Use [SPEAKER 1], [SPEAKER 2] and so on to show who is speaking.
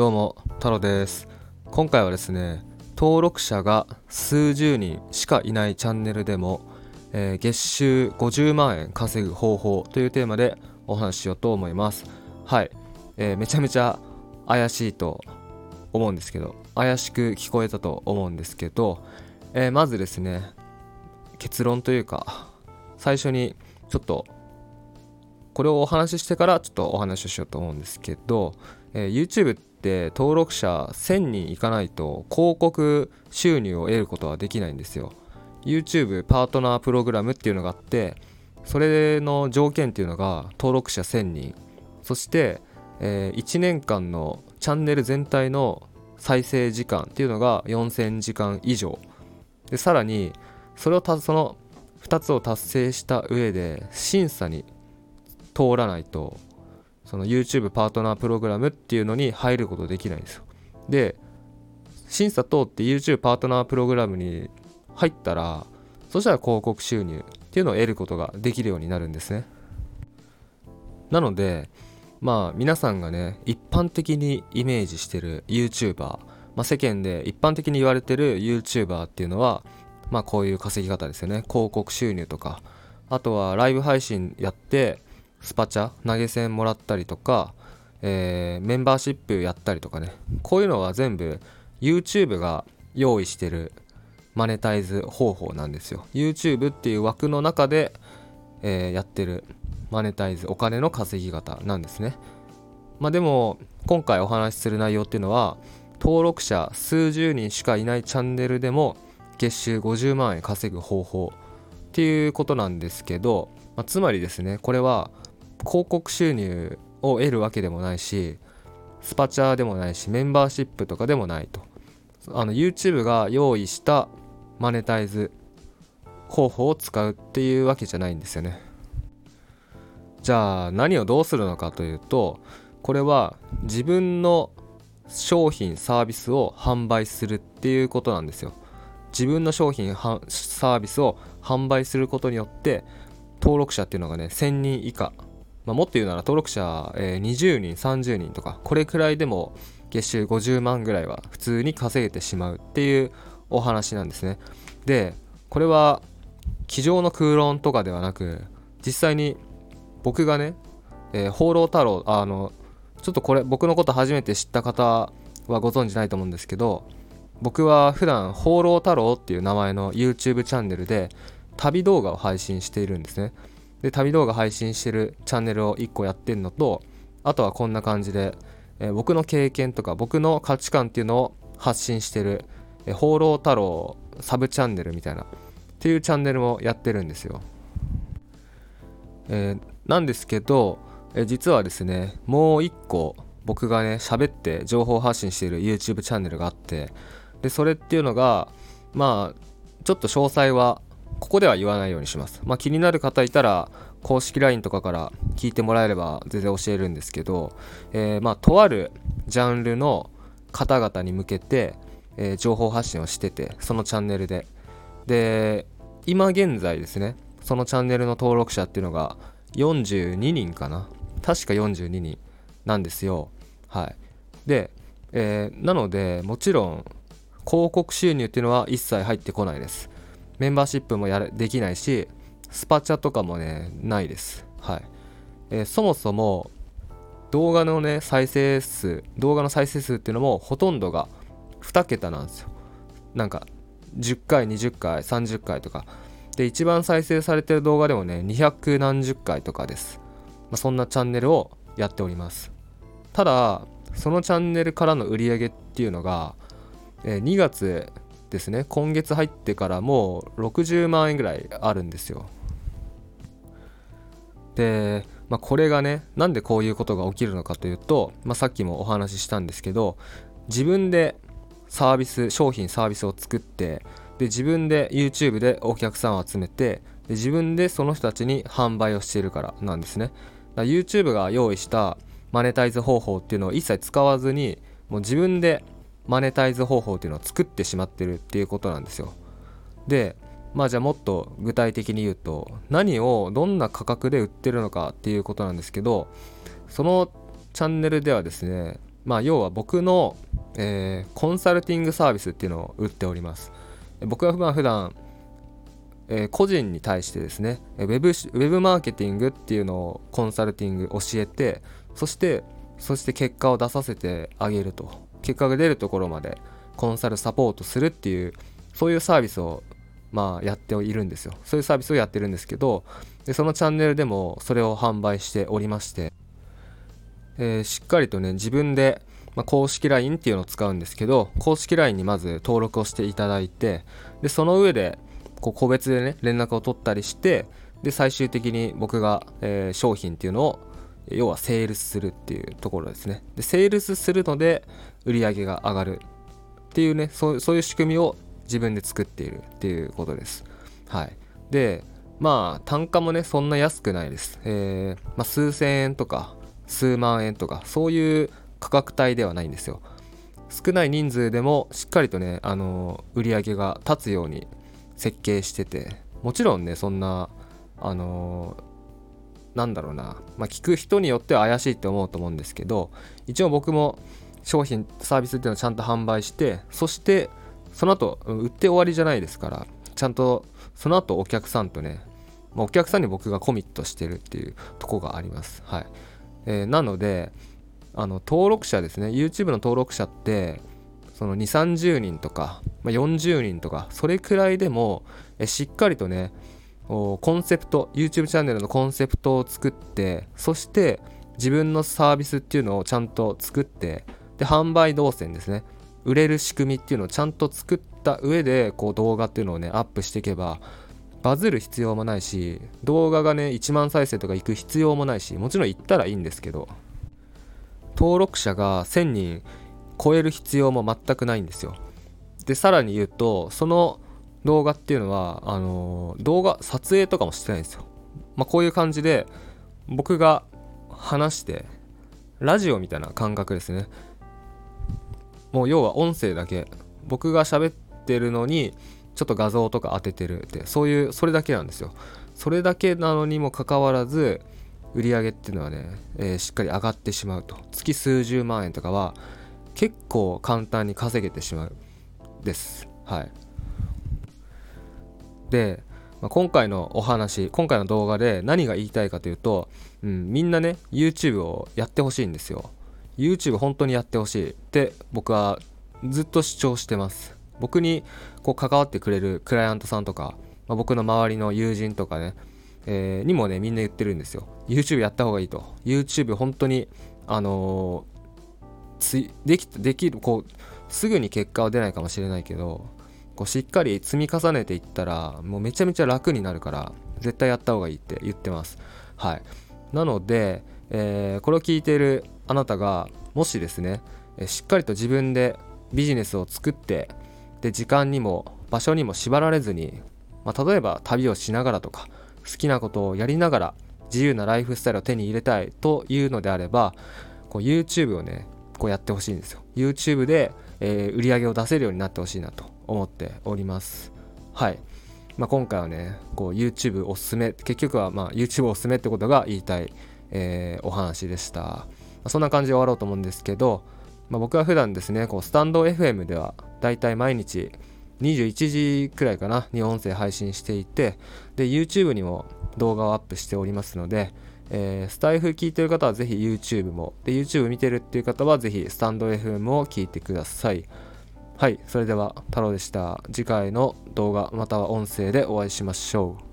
[SPEAKER 1] どうも太郎です。今回はですね登録者が数十人しかいないチャンネルでも、えー、月収50万円稼ぐ方法というテーマでお話ししようと思います。はい、えー、めちゃめちゃ怪しいと思うんですけど怪しく聞こえたと思うんですけど、えー、まずですね結論というか最初にちょっとこれをお話ししてからちょっとお話をしようと思うんですけど、えー、YouTube って登録者1000人いかないと広告収入を得ることはできないんですよ。YouTube パートナープログラムっていうのがあってそれの条件っていうのが登録者1000人。そして、えー、1年間のチャンネル全体の再生時間っていうのが4000時間以上。でさらにそれをたその2つを達成した上で審査に通らないとその YouTube パートナープログラムっていうのに入ることできないんですよ。で審査通って YouTube パートナープログラムに入ったらそしたら広告収入っていうのを得ることができるようになるんですね。なのでまあ皆さんがね一般的にイメージしてる YouTuber、まあ、世間で一般的に言われてる YouTuber っていうのはまあこういう稼ぎ方ですよね。広告収入とかあとはライブ配信やってスパチャ投げ銭もらったりとか、えー、メンバーシップやったりとかね。こういうのは全部 YouTube が用意してるマネタイズ方法なんですよ。YouTube っていう枠の中で、えー、やってるマネタイズお金の稼ぎ方なんですね。まあでも今回お話しする内容っていうのは登録者数十人しかいないチャンネルでも月収50万円稼ぐ方法っていうことなんですけど、まあ、つまりですねこれは広告収入を得るわけでもないしスパチャーでもないしメンバーシップとかでもないと。あの YouTube が用意したマネタイズ方法を使うっていうわけじゃないんですよね。じゃあ何をどうするのかというとこれは自分の商品サービスを販売するっていうことなんですよ。自分の商品サービスを販売することによって登録者っていうのがね1000人以下、まあ、もっと言うなら登録者、えー、20人30人とかこれくらいでも月収50万ぐらいは普通に稼げてしまうっていうお話なんですね。でこれは机上の空論とかではなく実際に僕がね、えー、放浪太郎あのちょっとこれ僕のこと初めて知った方はご存知ないと思うんですけど僕は普段放浪太郎っていう名前の YouTube チャンネルで旅動画を配信しているんですね。で旅動画配信してるチャンネルを1個やってるのとあとはこんな感じで、えー、僕の経験とか僕の価値観っていうのを発信してる、えー、放浪太郎サブチャンネルみたいなっていうチャンネルもやってるんですよ、えー、なんですけど、え実はですねもう1個僕がね喋って情報発信している YouTube チャンネルがあってでそれっていうのがまあちょっと詳細はここでは言わないようにします。まあ、気になる方いたら公式 LINE とかから聞いてもらえれば全然教えるんですけど、えー、まあとあるジャンルの方々に向けて、えー、情報発信をしててそのチャンネルで。で今現在ですねそのチャンネルの登録者っていうのが42人かな。確か42人なんですよ。はい。で、えー、なのでもちろん広告収入っていうのは一切入ってこないです。メンバーシップもやできないしスパチャとかもねないです。はい、え、そもそも動画のね再生数動画の再生数っていうのもほとんどが2桁なんですよ。なんか10回20回30回とか。で一番再生されてる動画でもね200何十回とかです、まあ、そんなチャンネルをやっております。ただそのチャンネルからの売り上げっていうのが、えー、2月ですね。今月入ってからもう60万円ぐらいあるんですよ。で、まあ、これがねなんでこういうことが起きるのかというと、まあ、さっきもお話ししたんですけど自分でサービス商品サービスを作ってで自分で YouTube でお客さんを集めてで自分でその人たちに販売をしているからなんですね。だ YouTube が用意したマネタイズ方法っていうのを一切使わずにもう自分でマネタイズ方法っていうのを作ってしまってるっていうことなんですよ。でまあじゃあもっと具体的に言うと何をどんな価格で売ってるのかっていうことなんですけどそのチャンネルではですねまあ要は僕の、えー、コンサルティングサービスっていうのを売っております。僕はまあ普段えー、個人に対してですねウェブウェブマーケティングっていうのをコンサルティング教えてそしてそして結果を出させてあげると。結果が出るところまでコンサルサポートするっていうそういうサービスをまあやっているんですよ。そういうサービスをやってるんですけどでそのチャンネルでもそれを販売しておりまして、えー、しっかりとね自分で、まあ、公式 LINE っていうのを使うんですけど公式 LINE にまず登録をしていただいてでその上でこう個別でね連絡を取ったりしてで最終的に僕が、えー、商品っていうのを要はセールスするっていうところですね。でセールスするので売り上げが上がるっていうねそうそういう仕組みを自分で作っているっていうことです。はい。でまあ単価もねそんな安くないです、えー、まあ、数千円とか数万円とかそういう価格帯ではないんですよ。少ない人数でもしっかりとねあの売り上げが立つように設計しててもちろんねそんなあのー、なんだろうな、まあ、聞く人によっては怪しいって思うと思うんですけど一応僕も商品サービスっていうのをちゃんと販売してそしてその後売って終わりじゃないですからちゃんとその後お客さんとね、まあ、お客さんに僕がコミットしてるっていうとこがあります。はい、えー、なのであの登録者ですね。YouTube の登録者ってその2 3 0人とか、まあ、40人とかそれくらいでもえしっかりとねコンセプト YouTube チャンネルのコンセプトを作ってそして自分のサービスっていうのをちゃんと作ってで販売動線ですね売れる仕組みっていうのをちゃんと作った上でこう動画っていうのをねアップしていけばバズる必要もないし動画がね1万再生とか行く必要もないしもちろん行ったらいいんですけど登録者が1000人超える必要も全くないんですよ。でさらに言うとその動画っていうのはあの動画撮影とかもしてないんですよ。まあ、こういう感じで僕が話してラジオみたいな感覚ですね。もう要は音声だけ僕が喋ってるのにちょっと画像とか当ててるってそういうそれだけなんですよ。それだけなのにもかかわらず売り上げっていうのはね、えー、しっかり上がってしまうと月数十万円とかは結構簡単に稼げてしまうですはいで、まあ、今回のお話今回の動画で何が言いたいかというと、うん、みんなね YouTube をやってほしいんですよ。YouTube 本当にやってほしい。って僕はずっと主張してます。僕にこう関わってくれるクライアントさんとか、まあ、僕の周りの友人とかね、えー、にもねみんな言ってるんですよ。YouTube やった方がいいと。YouTube 本当にあのつできできるこうすぐに結果は出ないかもしれないけどこうしっかり積み重ねていったらもうめちゃめちゃ楽になるから絶対やった方がいいって言ってます。はい。なので、えー、これを聞いているあなたがもしですねしっかりと自分でビジネスを作ってで時間にも場所にも縛られずに、まあ、例えば旅をしながらとか好きなことをやりながら自由なライフスタイルを手に入れたいというのであればこう YouTube をねこうやってほしいんですよ。YouTube で、えー、売り上げを出せるようになってほしいなと。思っております。はい。まあ、今回はねこう YouTube おすすめ結局はま YouTube おすすめってことが言いたい、えー、お話でした、まあ、そんな感じで終わろうと思うんですけど、まあ、僕は普段ですねこうスタンド FM ではだいたい毎日21時くらいかなに音声配信していてで YouTube にも動画をアップしておりますのでえー、スタイフ聞いてる方はぜひ YouTube も、で、YouTube 見てるっていう方はぜひスタンド FM を聞いてください。はい、それでは太郎でした。次回の動画または音声でお会いしましょう。